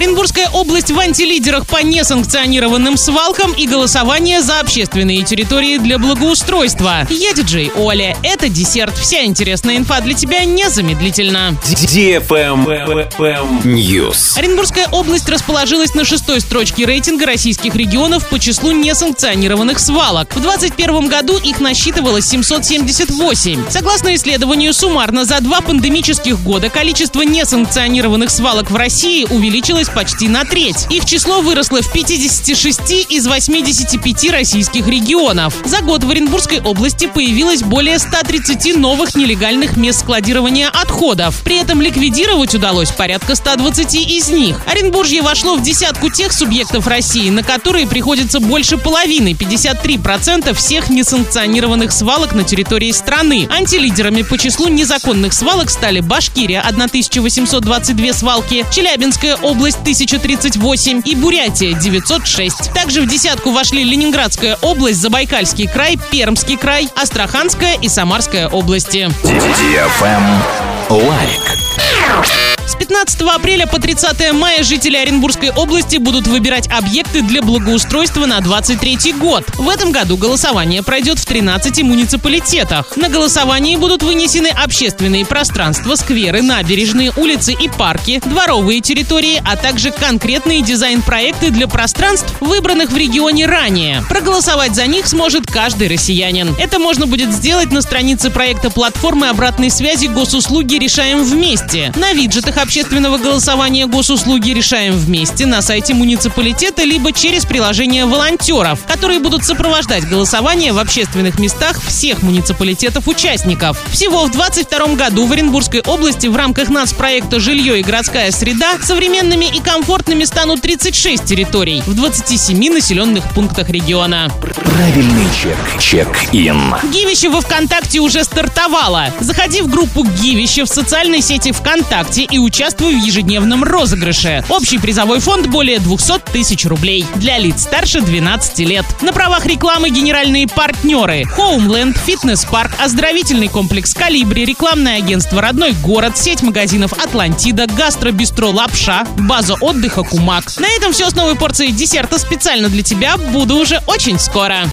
Оренбургская область в антилидерах по несанкционированным свалкам и голосование за общественные территории для благоустройства. Я диджей Оля. Это десерт. Вся интересная инфа для тебя незамедлительно. News. Оренбургская область расположилась на шестой строчке рейтинга российских регионов по числу несанкционированных свалок. В 2021 году их насчитывалось 778. Согласно исследованию, суммарно за два пандемических года количество несанкционированных свалок в России увеличилось почти на треть. Их число выросло в 56 из 85 российских регионов. За год в Оренбургской области появилось более 130 новых нелегальных мест складирования отходов. При этом ликвидировать удалось порядка 120 из них. Оренбуржье вошло в десятку тех субъектов России, на которые приходится больше половины, 53% всех несанкционированных свалок на территории страны. Антилидерами по числу незаконных свалок стали Башкирия 1822 свалки, Челябинская область 1038 и Бурятия 906. Также в десятку вошли Ленинградская область, Забайкальский край, Пермский край, Астраханская и Самарская области. Лайк. С 15 апреля по 30 мая жители Оренбургской области будут выбирать объекты для благоустройства на 23 год. В этом году голосование пройдет в 13 муниципалитетах. На голосовании будут вынесены общественные пространства, скверы, набережные, улицы и парки, дворовые территории, а также конкретные дизайн-проекты для пространств, выбранных в регионе ранее. Проголосовать за них сможет каждый россиянин. Это можно будет сделать на странице проекта платформы обратной связи госуслуги «Решаем вместе». На виджетах общественного голосования госуслуги решаем вместе на сайте муниципалитета либо через приложение волонтеров, которые будут сопровождать голосование в общественных местах всех муниципалитетов-участников. Всего в 2022 году в Оренбургской области в рамках нацпроекта «Жилье и городская среда» современными и комфортными станут 36 территорий в 27 населенных пунктах региона. Правильный чек. Чек-ин. Гивище во ВКонтакте уже стартовало. Заходи в группу Гивище в социальной сети ВКонтакте и участвуй в ежедневном розыгрыше. Общий призовой фонд более 200 тысяч рублей. Для лиц старше 12 лет. На правах рекламы генеральные партнеры. Homeland, фитнес-парк, оздоровительный комплекс Калибри, рекламное агентство «Родной город», сеть магазинов «Атлантида», гастробистро «Лапша», база отдыха «Кумак». На этом все с новой порцией десерта специально для тебя. Буду уже очень скоро.